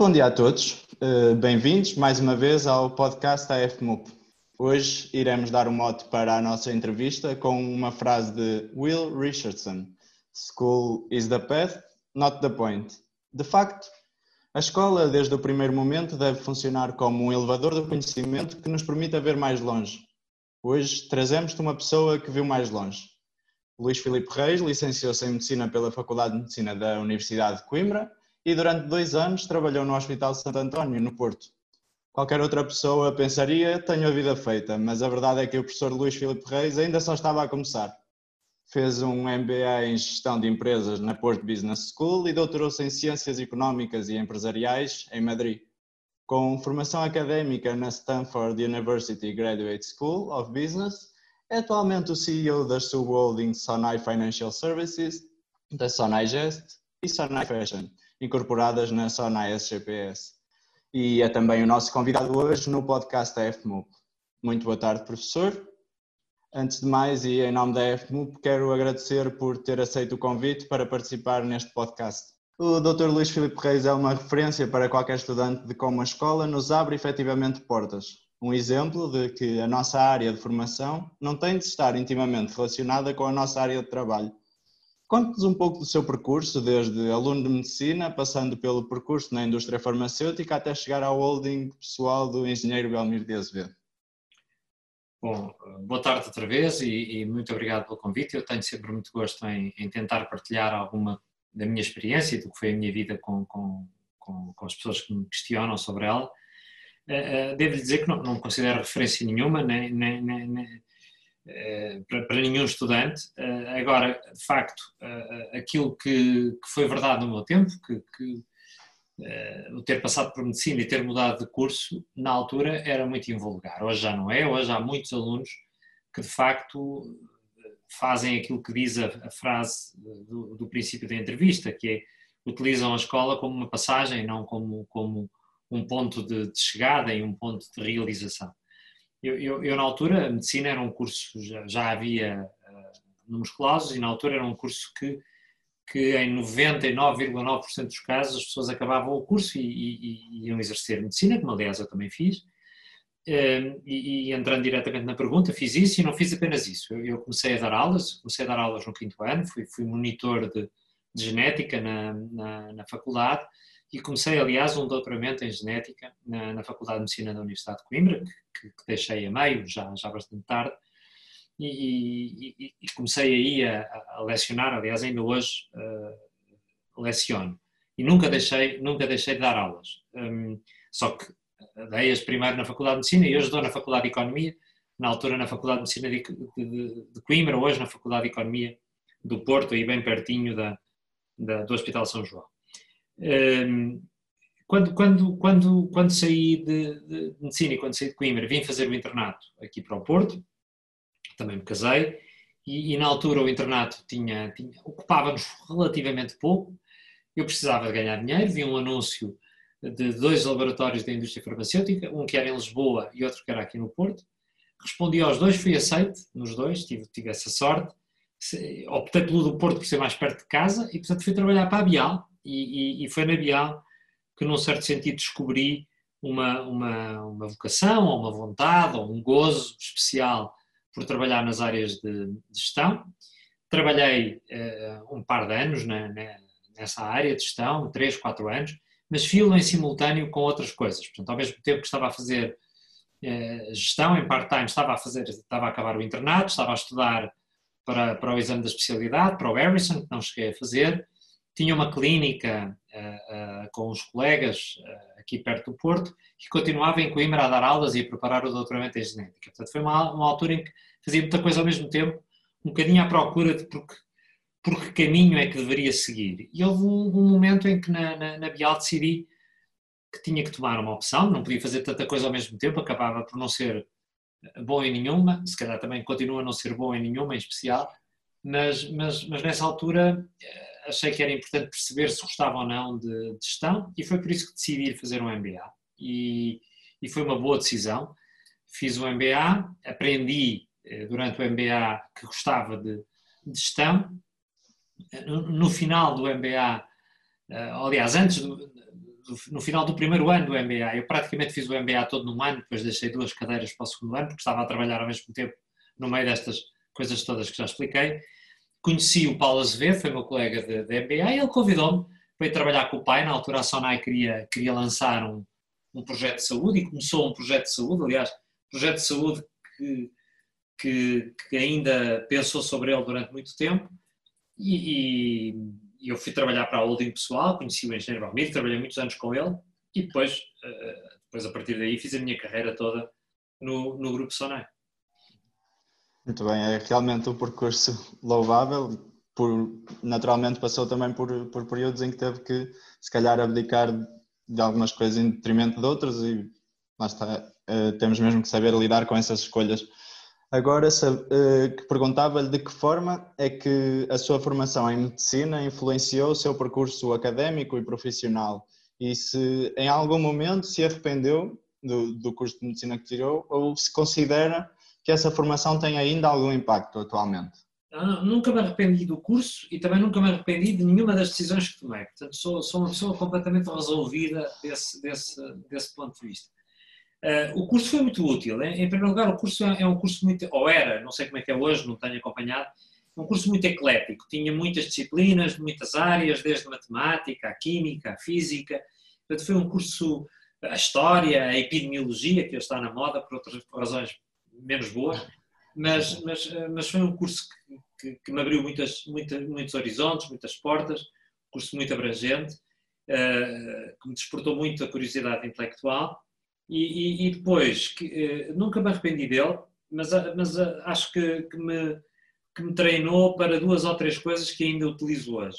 bom dia a todos. Uh, Bem-vindos mais uma vez ao podcast da FMUP. Hoje iremos dar um mote para a nossa entrevista com uma frase de Will Richardson: School is the path, not the point. De facto, a escola, desde o primeiro momento, deve funcionar como um elevador do conhecimento que nos permita ver mais longe. Hoje trazemos-te uma pessoa que viu mais longe. Luís Filipe Reis licenciou-se em Medicina pela Faculdade de Medicina da Universidade de Coimbra e durante dois anos trabalhou no Hospital Santo António, no Porto. Qualquer outra pessoa pensaria, tenho a vida feita, mas a verdade é que o professor Luís Filipe Reis ainda só estava a começar. Fez um MBA em Gestão de Empresas na Porto Business School e doutorou-se em Ciências Económicas e Empresariais em Madrid. Com formação académica na Stanford University Graduate School of Business, é atualmente o CEO da subholding Sonai Financial Services, da Sonai Gest e Sonai Fashion, incorporadas na Sonai SGPS. E é também o nosso convidado hoje no podcast da FMUP. Muito boa tarde, professor. Antes de mais, e em nome da FMUP, quero agradecer por ter aceito o convite para participar neste podcast. O Dr. Luís Filipe Reis é uma referência para qualquer estudante de como a escola nos abre efetivamente portas. Um exemplo de que a nossa área de formação não tem de estar intimamente relacionada com a nossa área de trabalho. Conte-nos um pouco do seu percurso, desde aluno de medicina, passando pelo percurso na indústria farmacêutica até chegar ao holding pessoal do engenheiro Belmir de Azevedo. Bom, boa tarde outra vez e, e, muito obrigado pelo convite. Eu tenho sempre muito gosto em, em, tentar partilhar alguma da minha experiência e do que foi a minha vida com, com, com, com as pessoas que me questionam sobre ela. Uh, uh, devo dizer que não, não considero referência nenhuma nem, nem, nem, para, para, nenhum estudante. agora, de facto, aquilo que, que, foi verdade no meu tempo, que, que o ter passado por medicina e ter mudado de curso, na altura era muito invulgar. Hoje já não é, hoje há muitos alunos que de facto fazem aquilo que diz a, a frase do, do, princípio da entrevista, que é utilizam a escola como uma passagem, não como, como um ponto de, de chegada e um ponto de realização. Eu, eu, eu, na altura, a medicina era um curso, já, já havia uh, números clausos, e na altura era um curso que que em 99,9% dos casos as pessoas acabavam o curso e, e, e, iam exercer medicina, como aliás eu também fiz. Ehm, e, e, entrando diretamente na pergunta, fiz isso e não fiz apenas isso. Eu, eu comecei a dar aulas, comecei a dar aulas no quinto ano, fui, fui monitor de, de genética na, na, na, faculdade e comecei, aliás, um doutoramento em genética na, na Faculdade de Medicina da Universidade de Coimbra, que, que deixei a meio, já, já bastante tarde. E, e, e comecei aí a, a, lecionar, aliás ainda hoje uh, leciono. E nunca deixei, nunca deixei de dar aulas, um, só que dei-as primeiro na Faculdade de Medicina e hoje dou na Faculdade de Economia, na altura na Faculdade de Medicina de, de, de Coimbra, hoje na Faculdade de Economia do Porto, aí bem pertinho da, da do Hospital São João. Um, quando, quando, quando, quando saí de, de, medicina e quando saí de Coimbra, vim fazer o internato aqui para o Porto, também me casei, e, e na altura o internato tinha, tinha ocupava-nos relativamente pouco, eu precisava de ganhar dinheiro, vi um anúncio de dois laboratórios da indústria farmacêutica, um que era em Lisboa e outro que era aqui no Porto. Respondi aos dois, fui aceite nos dois, tive, tive essa sorte. Optei pelo do Porto por ser mais perto de casa e, portanto, fui trabalhar para a Bial. E, e, foi na Bial que, num certo sentido, descobri uma, uma, uma vocação, ou uma vontade, ou um gozo especial por trabalhar nas áreas de, gestão. Trabalhei uh, um par de anos na, na, nessa área de gestão, três, quatro anos, mas filo em simultâneo com outras coisas. Portanto, ao mesmo tempo que estava a fazer uh, gestão em part-time, estava a fazer, estava a acabar o internato, estava a estudar para, para o exame da especialidade, para o Harrison, que não cheguei a fazer. Tinha uma clínica uh, com os colegas aqui perto do Porto e continuava em Coimbra a dar aulas e a preparar o doutoramento em genética. Portanto, foi uma, uma altura em que fazia muita coisa ao mesmo tempo, um bocadinho à procura de por que, que caminho é que deveria seguir. E houve um, um momento em que na, na, na Bial decidi que tinha que tomar uma opção, não podia fazer tanta coisa ao mesmo tempo, acabava por não ser bom em nenhuma, se calhar também continua a não ser bom em nenhuma em especial, mas, mas, mas nessa altura achei que era importante perceber se gostava ou não de, de gestão e foi por isso que decidi fazer um MBA. E, e foi uma boa decisão. Fiz o MBA, aprendi eh, durante o MBA que gostava de, de gestão. No, no, final do MBA, eh, aliás, antes do, no final do primeiro ano do MBA. Eu praticamente fiz o MBA todo num ano, depois deixei duas cadeiras para o segundo ano, porque estava a trabalhar ao mesmo tempo no meio destas coisas todas que já expliquei. Conheci o Paulo Azevedo, foi meu colega de, MBA, e ele convidou-me para ir trabalhar com o pai. Na altura, a Sonai queria, queria lançar um, um projeto de saúde e começou um projeto de saúde, aliás, projeto de saúde que, que, que ainda pensou sobre ele durante muito tempo. E, e, eu fui trabalhar para a holding pessoal, conheci o engenheiro Valmir, trabalhei muitos anos com ele e depois, eh, depois a partir daí fiz a minha carreira toda no, no Grupo Sonai. Muito bem, é realmente um percurso louvável. Por, naturalmente passou também por, por períodos em que teve que, se calhar, abdicar de algumas coisas em detrimento de outras e lá está, uh, temos mesmo que saber lidar com essas escolhas. Agora, uh, perguntava-lhe de que forma é que a sua formação em medicina influenciou o seu percurso académico e profissional e se em algum momento se arrependeu do, do curso de medicina que tirou ou se considera que essa formação tem ainda algum impacto atualmente? Não, nunca me arrependi do curso e também nunca me arrependi de nenhuma das decisões que tomei. Portanto, sou, sou uma pessoa completamente resolvida desse, desse, desse ponto de vista. Uh, o curso foi muito útil. Em, em primeiro lugar, o curso é, é, um curso muito, ou era, não sei como é que é hoje, não tenho acompanhado, um curso muito eclético. Tinha muitas disciplinas, muitas áreas, desde matemática, a química, a física. Portanto, foi um curso, a história, a epidemiologia, que está na moda por outras razões menos boas, mas, mas, mas foi um curso que, que, que me abriu muitas, muitas, muitos horizontes, muitas portas, um curso muito abrangente, uh, que me despertou muito a curiosidade intelectual e, e, e depois, que, uh, nunca me arrependi dele, mas, mas uh, acho que, que, me, que me treinou para duas ou três coisas que ainda utilizo hoje.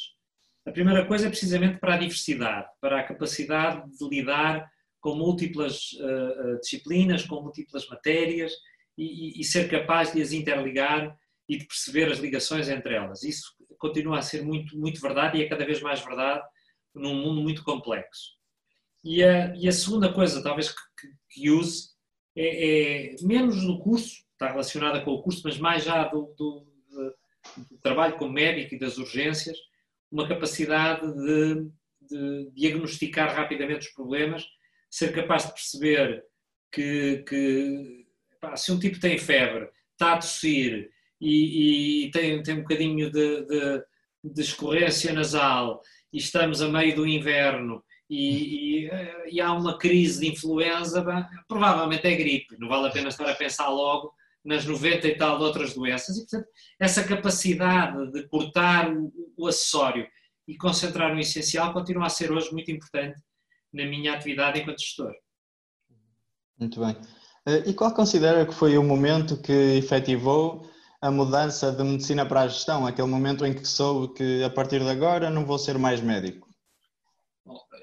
A primeira coisa é precisamente para a diversidade, para a capacidade de lidar com múltiplas disciplinas, com múltiplas matérias, e, e, ser capaz de as interligar e de perceber as ligações entre elas. Isso continua a ser muito, muito verdade e é cada vez mais verdade num mundo muito complexo. E a, e a segunda coisa, talvez, que, que use é, é, menos do curso, está relacionada com o curso, mas mais já do, do, do trabalho como médico e das urgências, uma capacidade de, de, diagnosticar rapidamente os problemas, ser capaz de perceber que, que pá, se um tipo tem febre, está a tossir e, e tem, tem um bocadinho de, de, de, escorrência nasal e estamos a meio do inverno e, e, e há uma crise de influenza, provavelmente é gripe, não vale a pena estar a pensar logo nas 90 e tal de outras doenças e, portanto, essa capacidade de cortar o, o acessório e concentrar no essencial continua a ser hoje muito importante na minha atividade enquanto gestor. Muito bem. Eh, e qual considera que foi o momento que efetivou a mudança de medicina para a gestão? Aquele momento em que soube que a partir de agora não vou ser mais médico?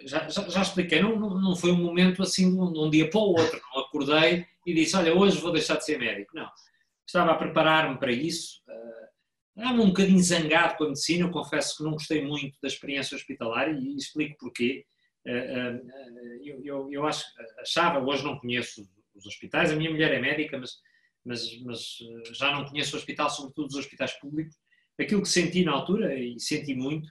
Já, já, já expliquei, não, não, foi um momento assim de um, de um, dia para o outro. Não acordei e disse: Olha, hoje vou deixar de ser médico. Não. Estava a preparar-me para isso. Estava um bocadinho zangado com a medicina. Eu confesso que não gostei muito da experiência hospitalar e explico porquê. Eh, eh, eu, eu, eu acho, achava, hoje não conheço os hospitais. A minha mulher é médica, mas, mas, mas eh, já não conheço o hospital, sobretudo os hospitais públicos. Aquilo que senti na altura, e senti muito,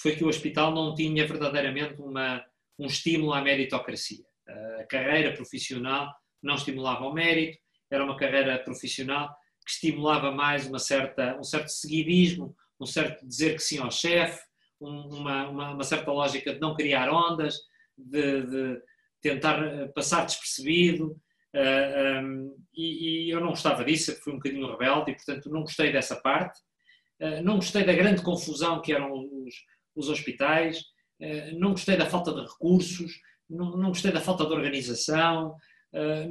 foi que o hospital não tinha verdadeiramente uma, um estímulo à meritocracia. A carreira profissional não estimulava o mérito, era uma carreira profissional que estimulava mais uma certa, um certo seguidismo, um certo dizer que sim ao chefe, uma, uma, uma, certa lógica de não criar ondas, de, de tentar eh, passar despercebido, Uh, ah, um, e, e, eu não gostava disso, fui um bocadinho rebelde e, portanto, não gostei dessa parte. Uh, não gostei da grande confusão que eram os, os hospitais, uh, não gostei da falta de recursos, não, não gostei da falta de organização,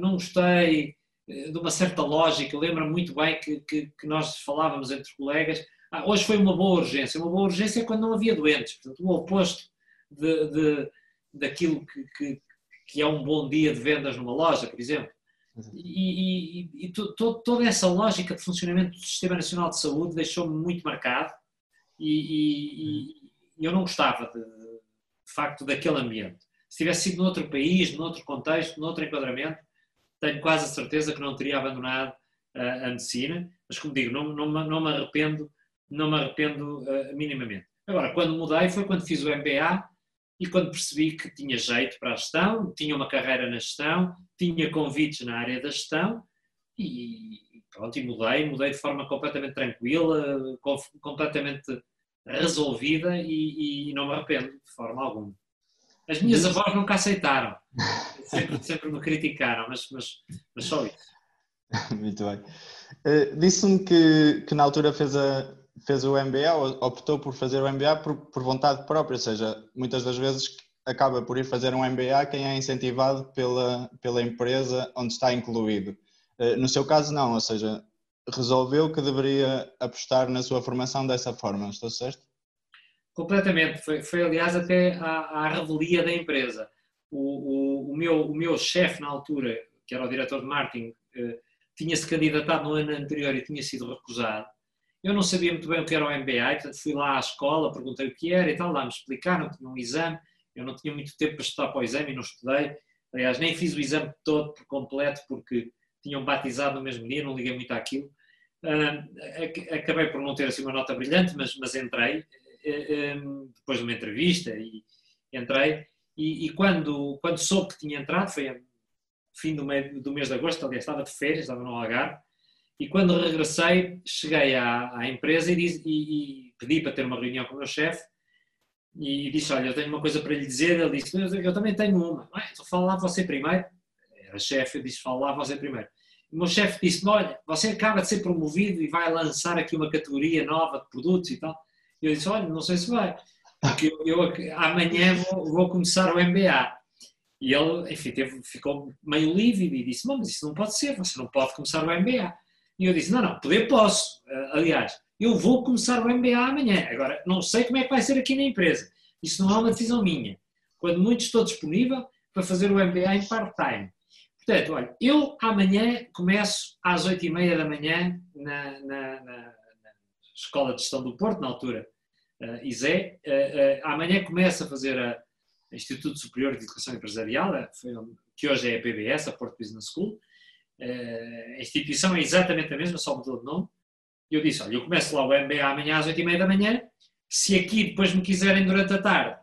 não gostei de uma certa lógica. Lembro-me muito bem que, que, que, nós falávamos entre colegas. Ah, hoje foi uma boa urgência. Uma boa urgência é quando não havia doentes, portanto, o oposto de, de daquilo que, que, que é um bom dia de vendas numa loja, por exemplo. E, e, e to, to, toda essa lógica de funcionamento do Sistema Nacional de Saúde deixou-me muito marcado e, e, eu não gostava, de, de facto, daquele ambiente. Se tivesse sido noutro país, noutro contexto, noutro enquadramento, tenho quase a certeza que não teria abandonado a, a medicina, mas como digo, não, não, não me arrependo, não me arrependo uh, minimamente. Agora, quando mudei foi quando fiz o MBA e quando percebi que tinha jeito para a gestão, tinha uma carreira na gestão, tinha convites na área da gestão e pronto, e mudei, mudei de forma completamente tranquila, completamente resolvida e, e não me arrependo de forma alguma. As minhas avós nunca aceitaram, sempre, sempre me criticaram, mas, mas, mas só isso. Muito bem. Uh, Disse-me que, que na altura fez, a, fez o MBA, ou optou por fazer o MBA por, por vontade própria, ou seja, muitas das vezes acaba por ir fazer um MBA quem é incentivado pela, pela empresa onde está incluído. Uh, no seu caso, não, ou seja, resolveu que deveria apostar na sua formação dessa forma, estou certo? Completamente. Foi, foi aliás, até à, à revelia da empresa. O, o, o meu, o meu chefe, na altura, que era o diretor de marketing, eh, tinha-se candidatado no ano anterior e tinha sido recusado. Eu não sabia muito bem o que era o MBA, portanto fui lá à escola, perguntei o que era e tal, lá me explicaram, tinha um exame, eu não tinha muito tempo para estudar para o exame e não estudei. Aliás, nem fiz o exame todo por completo porque tinham batizado no mesmo dia, não liguei muito àquilo. Acabei por não ter assim uma nota brilhante, mas, mas entrei. Ehm, depois de uma entrevista e entrei e, e, quando, quando soube que tinha entrado, foi fim do, mês, do mês de agosto, aliás estava de férias, estava no Algarve, e quando regressei, cheguei à, à empresa e, disse, e, e, pedi para ter uma reunião com o meu chefe e disse, olha, eu tenho uma coisa para lhe dizer, ele disse, eu, também tenho uma, ah, então fala lá você primeiro, era chefe, eu disse, fala lá você primeiro. O meu chefe disse-me, olha, você acaba de ser promovido e vai lançar aqui uma categoria nova de produtos e tal. Eu disse, olha, não sei se vai, porque eu, eu amanhã vou, vou, começar o MBA. E ele, enfim, teve, ficou meio lívido e disse, mas isso não pode ser, você não pode começar o MBA. E eu disse, não, não, poder posso. Eh, aliás, eu vou começar o MBA amanhã. Agora, não sei como é que vai ser aqui na empresa. Isso não é uma decisão minha. Quando muito estou disponível para fazer o MBA em part-time. Portanto, olha, eu amanhã começo às oito e meia da manhã na, na, na, Escola de Gestão do Porto, na altura uh. Uh, uh, amanhã começa a fazer a Instituto Superior de Educação Empresarial, foi, que hoje é a PBS, a Porto Business School. A instituição é exatamente a mesma, só mudou de nome. E eu disse, olha, eu começo lá o MBA amanhã às 8h30 da manhã, se aqui depois me quiserem durante a tarde,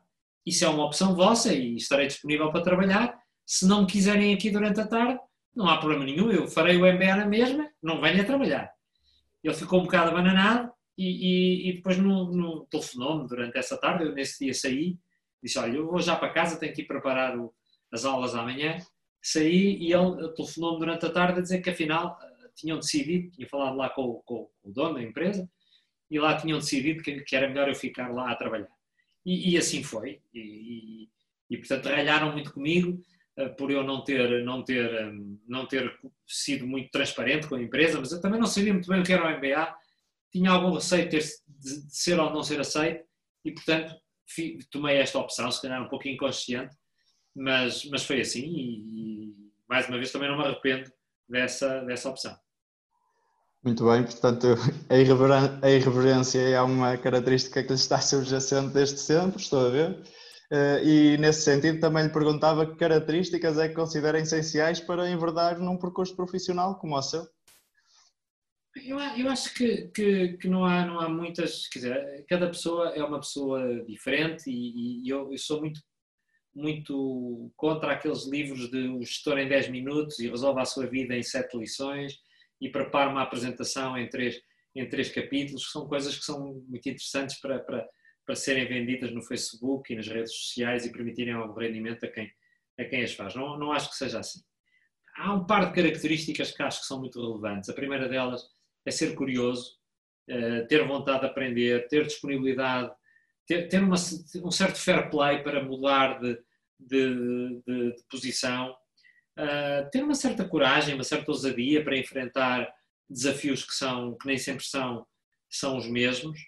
isso é uma opção vossa e estarei disponível para trabalhar. Se não me quiserem aqui durante a tarde, não há problema nenhum, eu farei o MBA na mesma, não venha trabalhar. Ele ficou um bocado abananado, e, e, e depois no, no telefonou-me durante essa tarde, eu nesse dia saí, disse, olha, eu vou já para casa, tenho que ir preparar o, as aulas amanhã. Saí e ele telefonou-me durante a tarde a dizer que afinal eh, tinham decidido, tinha falado lá com, com, com o dono da empresa, e lá tinham decidido que, que, era melhor eu ficar lá a trabalhar. E, e assim foi. E, e, portanto, ralharam muito comigo uh, por eu não ter, não, ter, um, não ter sido muito transparente com a empresa, mas eu também não sabia muito bem o que era o MBA tinha algum receio de, ter, de, ser ou não ser aceito e, portanto, tomei esta opção, se calhar um pouco inconsciente, mas, mas foi assim e, e, mais uma vez também não me arrependo dessa, dessa opção. Muito bem, portanto, a irreverência, a irreverência é uma característica que lhe está subjacente desde sempre, estou a ver. Eh, e nesse sentido também lhe perguntava que características é que considera essenciais para enverdar num percurso profissional como o seu. Eu, eu acho que, que, que, não, há, não há muitas, quer dizer, cada pessoa é uma pessoa diferente e, e eu, eu, sou muito, muito contra aqueles livros de o gestor em 10 minutos e resolve a sua vida em 7 lições e prepara uma apresentação em 3, em três capítulos, que são coisas que são muito interessantes para, para, para serem vendidas no Facebook e nas redes sociais e permitirem algum rendimento a quem, a quem as faz. Não, não acho que seja assim. Há um par de características que acho que são muito relevantes. A primeira delas é ser curioso, eh, ter vontade de aprender, ter disponibilidade, ter, ter uma, um certo fair play para mudar de, de, de, de posição, eh, ter uma certa coragem, uma certa ousadia para enfrentar desafios que, são, que nem sempre são, são os mesmos,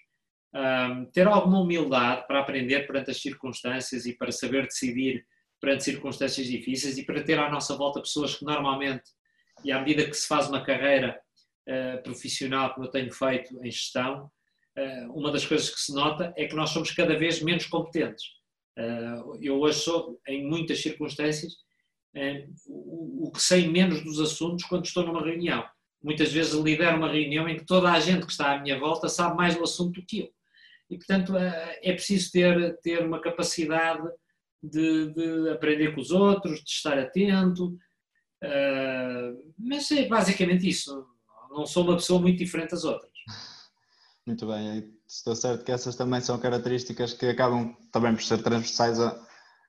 eh, ter alguma humildade para aprender perante as circunstâncias e para saber decidir perante circunstâncias difíceis e para ter à nossa volta pessoas que normalmente, e à medida que se faz uma carreira, uh, profissional como eu tenho feito em gestão, uh, uma das coisas que se nota é que nós somos cada vez menos competentes. Uh, eu hoje sou, em muitas circunstâncias, o, o que sei menos dos assuntos quando estou numa reunião. Muitas vezes lidero uma reunião em que toda a gente que está à minha volta sabe mais do assunto do que eu. E, portanto, é preciso ter, ter uma capacidade de, de aprender com os outros, de estar atento. Mas é basicamente isso. Não sou uma pessoa muito diferente das outras. Muito bem, estou certo que essas também são características que acabam também por ser transversais a,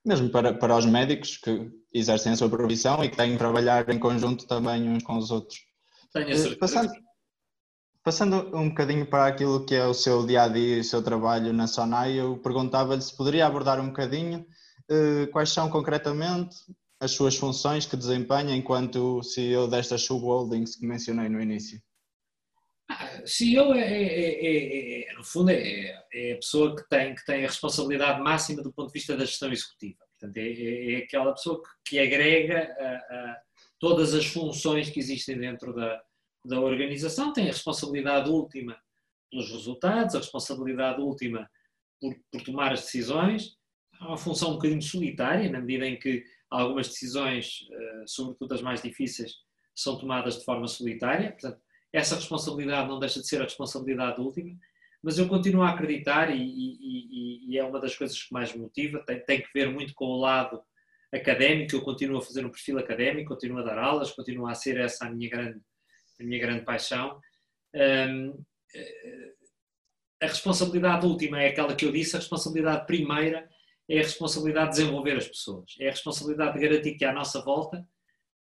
mesmo para, para os médicos que exercem a sua profissão e que têm que trabalhar em conjunto também uns com os outros. Tenho a eh, certeza. Passando, passando um bocadinho para aquilo que é o seu dia a dia e o seu trabalho na Sonai, eu perguntava-lhe se poderia abordar um bocadinho uh, quais são concretamente as suas funções que desempenha enquanto CEO destas subholdings que mencionei no início. CEO é, é, é, é, no fundo, é, a pessoa que tem, que tem a responsabilidade máxima do ponto de vista da gestão executiva. Portanto, é, aquela pessoa que, que agrega a, a todas as funções que existem dentro da, da organização, tem a responsabilidade última pelos resultados, a responsabilidade última por, por tomar as decisões. É uma função um bocadinho solitária, na medida em que algumas decisões, sobretudo as mais difíceis, são tomadas de forma solitária. Portanto, essa responsabilidade não deixa de ser a responsabilidade última, mas eu continuo a acreditar e, e, e é uma das coisas que mais me motiva, tem, tem, que ver muito com o lado académico, eu continuo a fazer um perfil académico, continuo a dar aulas, continuo a ser essa a minha grande, a minha grande paixão. Um, eh, a responsabilidade última é aquela que eu disse, a responsabilidade primeira é a responsabilidade de desenvolver as pessoas, é a responsabilidade de garantir que à nossa volta,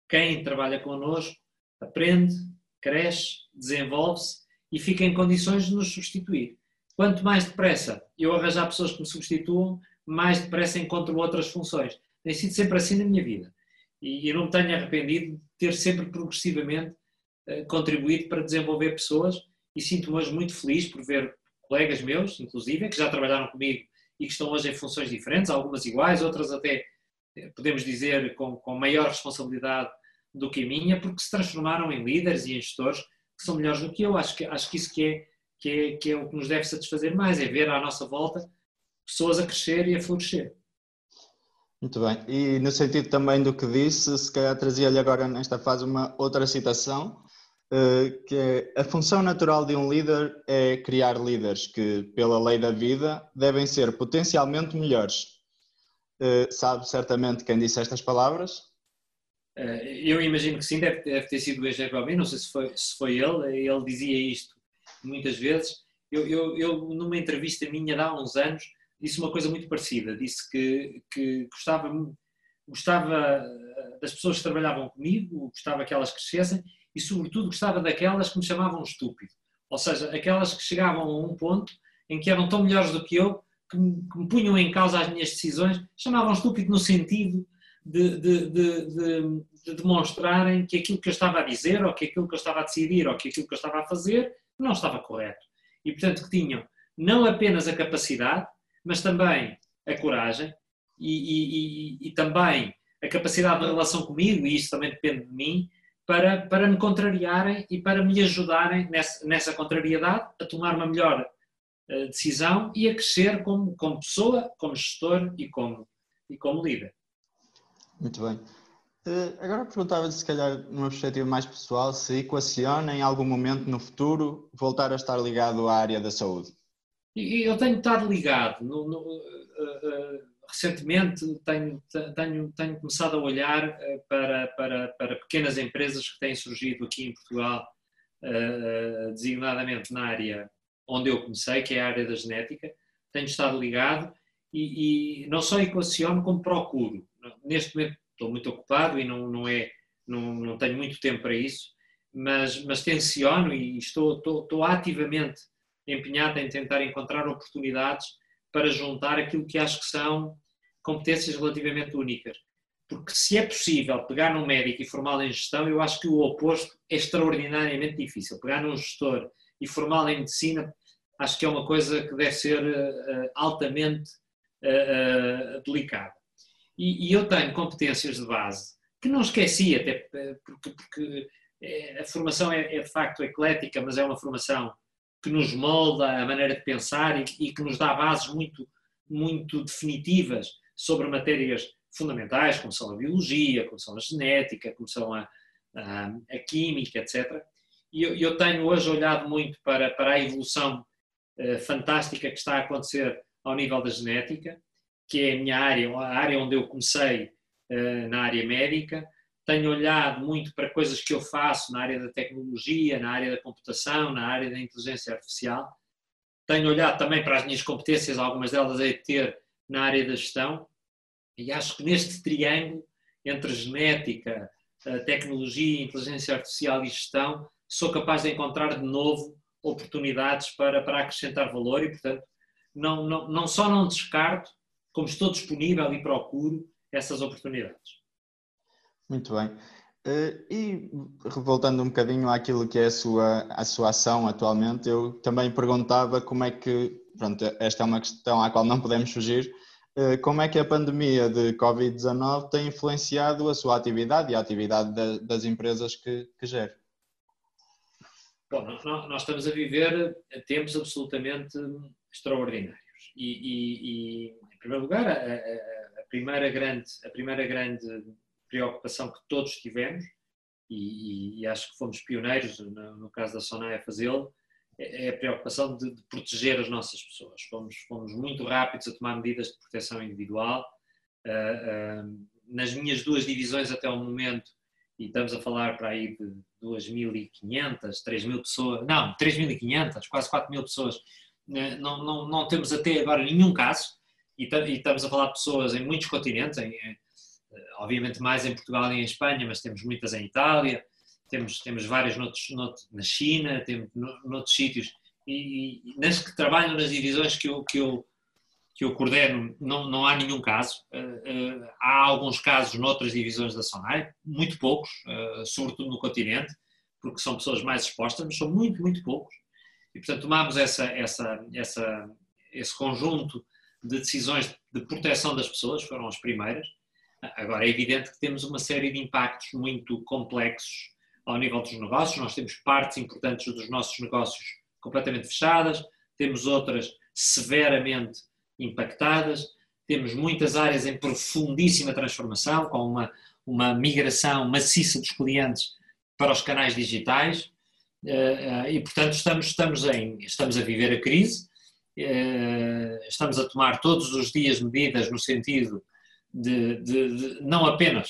quem trabalha connosco aprende, cresce, desenvolve-se e fica em condições de nos substituir. Quanto mais depressa eu arranjar pessoas que me substituam, mais depressa encontro outras funções. Tem sido sempre assim na minha vida. E eu não me tenho arrependido de ter sempre progressivamente eh, contribuído para desenvolver pessoas e sinto-me hoje muito feliz por ver colegas meus, inclusive, que já trabalharam comigo e que estão hoje em funções diferentes, algumas iguais, outras até, eh, podemos dizer, com, com maior responsabilidade do que a minha, porque se transformaram em líderes e em gestores que são melhores do que eu. Acho que, acho que isso que é, que, é, que é o que nos deve satisfazer mais, é ver à nossa volta pessoas a crescer e a florescer. Muito bem. E no sentido também do que disse, se calhar trazia-lhe agora nesta fase uma outra citação, eh, que é a função natural de um líder é criar líderes que, pela lei da vida, devem ser potencialmente melhores. Eh, sabe certamente quem disse estas palavras? Eh, eu imagino que sim, deve, deve ter sido o Balbino, não sei se foi, se foi ele, ele dizia isto muitas vezes. Eu, eu, eu, numa entrevista minha há uns anos, disse uma coisa muito parecida. Disse que, que gostava, gostava das pessoas que trabalhavam comigo, gostava que elas crescessem e, sobretudo, gostava daquelas que me chamavam estúpido. Ou seja, aquelas que chegavam a um ponto em que eram tão melhores do que eu, que me, que me punham em causa as minhas decisões, chamavam estúpido no sentido de, de, de, de, demonstrarem que aquilo que eu estava a dizer, ou que aquilo que eu estava a decidir, ou que aquilo que eu estava a fazer, não estava correto. E, portanto, que tinham não apenas a capacidade, mas também a coragem e, e, e, e também a capacidade de relação comigo, e isso também depende de mim, para, para me contrariarem e para me ajudarem nessa, nessa contrariedade a tomar uma melhor uh, decisão e a crescer como, como pessoa, como gestor e como, e como líder. Muito bem. Uh, agora perguntava-lhe, se calhar, numa perspectiva mais pessoal, se equaciona em algum momento no futuro voltar a estar ligado à área da saúde. Eu tenho estado ligado. No, no, uh, uh, recentemente tenho, tenho, tenho começado a olhar para, para, para pequenas empresas que têm surgido aqui em Portugal, designadamente na área onde eu comecei, que é a área da genética. Tenho estado ligado e, e não só equaciono, como procuro neste momento estou muito ocupado e não, não, é, não, não tenho muito tempo para isso, mas, mas tenciono e estou, estou, estou ativamente empenhado em tentar encontrar oportunidades para juntar aquilo que acho que são competências relativamente únicas. Porque se é possível pegar num médico e formá-lo em gestão, eu acho que o oposto é extraordinariamente difícil. Pegar num gestor e formá-lo em medicina, acho que é uma coisa que deve ser uh, altamente uh, uh, delicada. E, e, eu tenho competências de base que não esqueci, até porque, porque é, a formação é, é, de facto eclética, mas é uma formação que nos molda a maneira de pensar e, e que nos dá bases muito, muito definitivas sobre matérias fundamentais, como são a biologia, como são a genética, como são a, a, a química, etc. E eu, eu, tenho hoje olhado muito para, para a evolução uh, fantástica que está a acontecer ao nível da genética que é a minha área, a área onde eu comecei na área médica, tenho olhado muito para coisas que eu faço na área da tecnologia, na área da computação, na área da inteligência artificial. Tenho olhado também para as minhas competências, algumas delas a ter na área da gestão, e acho que neste triângulo entre genética, tecnologia, inteligência artificial e gestão, sou capaz de encontrar de novo oportunidades para, para acrescentar valor e, portanto, não, não, não só não descarto, como estou disponível e procuro essas oportunidades. Muito bem. Eh, e voltando um bocadinho àquilo que é a sua, a sua ação atualmente, eu também perguntava como é que, pronto, esta é uma questão à qual não podemos fugir, eh, como é que a pandemia de Covid-19 tem influenciado a sua atividade e a atividade das empresas que, que gera? Bom, nós estamos a viver tempos absolutamente extraordinários. E, e, e primeiro lugar, a, a, a, primeira grande, a primeira grande preocupação que todos tivemos, e, e acho que fomos pioneiros, no, no caso da Sonai, a fazê-lo, é, é a preocupação de, de, proteger as nossas pessoas. Fomos, fomos muito rápidos a tomar medidas de proteção individual. Uh, uh, nas minhas duas divisões até o momento, e estamos a falar para aí de 2.500, 3.000 pessoas, não, 3.500, quase 4.000 pessoas, né, não, não, não temos até agora nenhum caso, e, estamos a falar de pessoas em muitos continentes, em, obviamente mais em Portugal e em Espanha, mas temos muitas em Itália, temos, temos várias noutros, noutros, na China, temos noutros sítios, e, e, nas que trabalham nas divisões que eu, que eu, que eu coordeno, não, não há nenhum caso. Uh, uh, há alguns casos noutras divisões da SONAI, muito poucos, uh, sobretudo no continente, porque são pessoas mais expostas, mas são muito, muito poucos. E, portanto, tomamos essa, essa, essa, esse conjunto de decisões de proteção das pessoas, foram as primeiras. Agora, é evidente que temos uma série de impactos muito complexos ao nível dos negócios. Nós temos partes importantes dos nossos negócios completamente fechadas, temos outras severamente impactadas, temos muitas áreas em profundíssima transformação, com uma, uma migração maciça dos clientes para os canais digitais, eh, eh, e portanto estamos, estamos, em, estamos a viver a crise, estamos a tomar todos os dias medidas no sentido de, de, de não apenas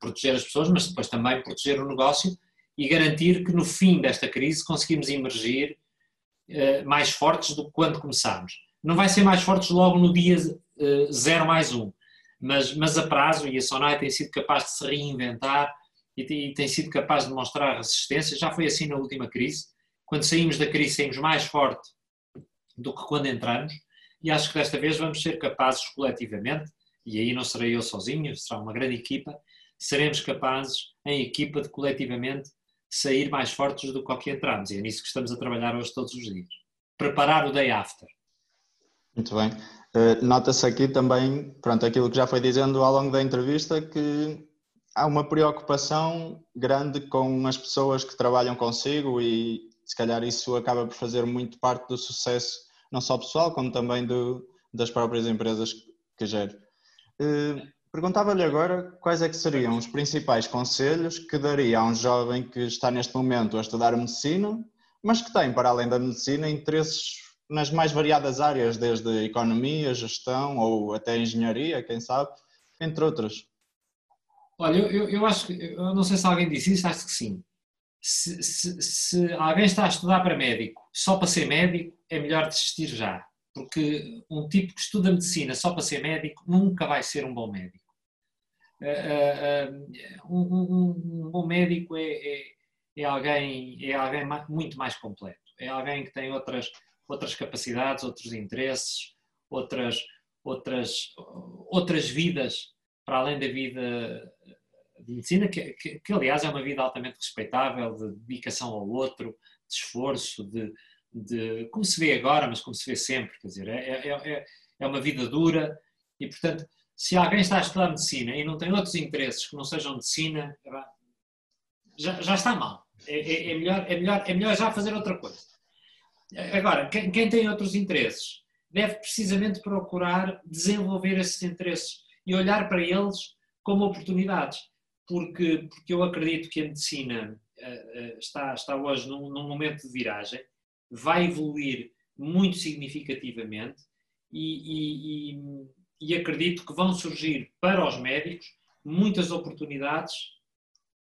proteger as pessoas, mas depois também proteger o negócio e garantir que no fim desta crise conseguimos emergir uh, mais fortes do que quando começámos. Não vai ser mais fortes logo no dia zero mais um, mas, mas a prazo, e a Sonai tem sido capaz de se reinventar e tem, e tem sido capaz de demonstrar resistência, já foi assim na última crise. Quando saímos da crise, saímos mais forte do que quando entramos, e acho que desta vez vamos ser capazes coletivamente, e aí não serei eu sozinho, será uma grande equipa, seremos capazes, em equipa, de coletivamente sair mais fortes do que ao que entramos. E é nisso que estamos a trabalhar hoje todos os dias. Preparar o day after. Muito bem. Uh, Nota-se aqui também, pronto, aquilo que já foi dizendo ao longo da entrevista, que há uma preocupação grande com as pessoas que trabalham consigo e se calhar isso acaba por fazer muito parte do sucesso, não só pessoal, como também do, das próprias empresas que gera. Uh, Perguntava-lhe agora quais é que seriam os principais conselhos que daria a um jovem que está neste momento a estudar medicina, mas que tem, para além da medicina, interesses nas mais variadas áreas, desde economia, gestão ou até engenharia, quem sabe, entre outras. Olha, eu, eu acho que, eu não sei se alguém disse isso, acho que sim. Se, se, se alguém está a estudar para médico só para ser médico, é melhor desistir já. Porque um tipo que estuda medicina só para ser médico nunca vai ser um bom médico. Eh, eh, um, um, um, bom médico é, é, é, alguém, é alguém muito mais completo. É alguém que tem outras, outras capacidades, outros interesses, outras, outras, outras vidas para além da vida de medicina, que, que, que, aliás é uma vida altamente respeitável, de dedicação ao outro, de esforço, de, de como se vê agora, mas como se vê sempre, quer dizer, é, é, é, é uma vida dura e, portanto, se alguém está a estudar medicina e não tem outros interesses que não sejam medicina, já, já está mal. É, é, é, melhor, é, melhor, é melhor já fazer outra coisa. Agora, quem, quem tem outros interesses deve precisamente procurar desenvolver esses interesses e olhar para eles como oportunidades, porque, porque eu acredito que a medicina uh, uh, está, está hoje num, num, momento de viragem, vai evoluir muito significativamente e, e, e e acredito que vão surgir para os médicos muitas oportunidades,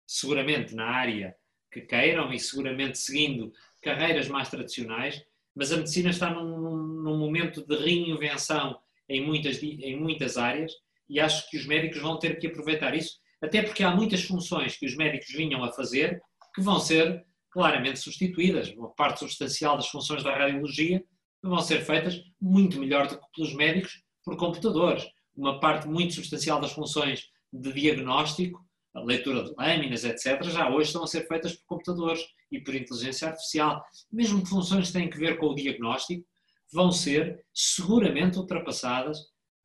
seguramente na área que queiram e seguramente seguindo carreiras mais tradicionais, mas a medicina está num, num momento de reinvenção em muitas, em muitas áreas e acho que os médicos vão ter que aproveitar isso, até porque há muitas funções que os médicos vinham a fazer que vão ser claramente substituídas. Uma parte substancial das funções da radiologia vão ser feitas muito melhor do que pelos médicos por computadores. Uma parte muito substancial das funções de diagnóstico, a leitura de lâminas, etc., já hoje estão a ser feitas por computadores e por inteligência artificial. Mesmo funções que têm que ver com o diagnóstico vão ser seguramente ultrapassadas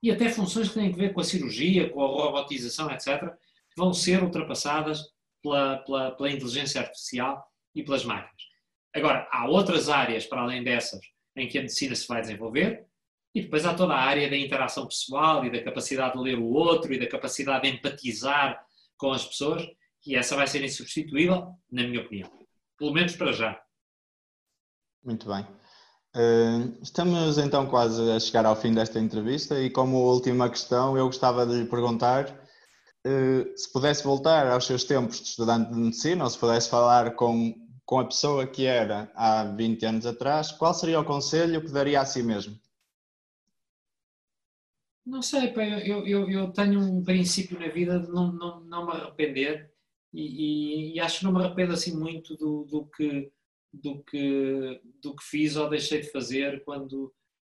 e até funções que têm que ver com a cirurgia, com a robotização, etc., vão ser ultrapassadas pela, pela, pela inteligência artificial e pelas máquinas. Agora, há outras áreas para além dessas em que a medicina se vai desenvolver, e depois há toda a área da interação pessoal e da capacidade de ler o outro e da capacidade de empatizar com as pessoas, e essa vai ser insubstituível, na minha opinião. Pelo menos para já. Muito bem. Uh, estamos então quase a chegar ao fim desta entrevista e como última questão eu gostava de lhe perguntar se pudesse voltar aos seus tempos de estudante de medicina ou se pudesse falar com, com a pessoa que era há 20 anos atrás, qual seria o conselho que daria a si mesmo? Não sei, eu, eu, eu tenho um princípio na vida de não, não, não me arrepender e, e, e, acho que não me arrependo assim muito do, do, que, do, que, do que fiz ou deixei de fazer quando,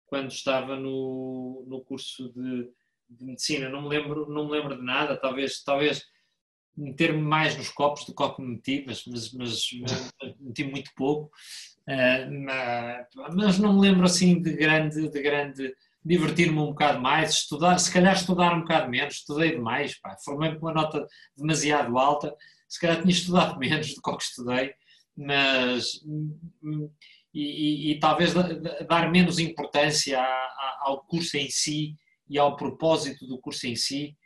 quando estava no, no curso de, de medicina. Não me, lembro, não me lembro de nada, talvez, talvez meter-me mais nos copos do que me meti, mas, mas, mas, meti muito pouco. Uh, mas, não me lembro assim de grande, de grande divertir-me um bocado mais, estudar, se calhar estudar um bocado menos, estudei demais, formei-me com uma nota demasiado alta, se calhar tinha estudado menos do que, que estudei, mas e, e, e talvez dar menos importância ao curso em si e ao propósito do curso em si.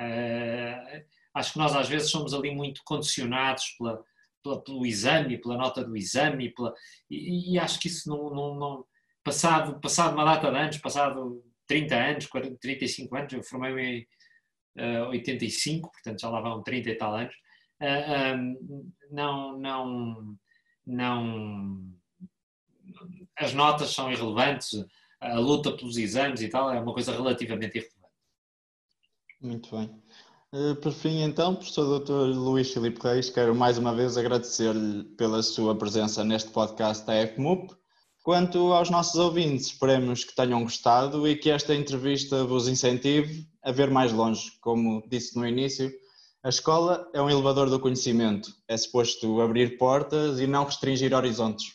Uh, acho que nós às vezes somos ali muito condicionados pela, pela, pelo exame, pela nota do exame, pela, e, e, acho que isso não, não, não passado, passado uma data de anos, passado 30 anos, 40, 35 anos, eu formei-me em uh, 85, portanto já lá vão 30 e tal anos, uh, eh, um, não, não, não, as notas são irrelevantes, a luta pelos exames e tal é uma coisa relativamente irrelevante. Muito bem. Uh, por fim, então, professor Dr. Luís Filipe Reis, quero mais uma vez agradecer-lhe pela sua presença neste podcast da FMUP Quanto aos nossos ouvintes, esperemos que tenham gostado e que esta entrevista vos incentive a ver mais longe. Como disse no início, a escola é um elevador do conhecimento, é suposto abrir portas e não restringir horizontes.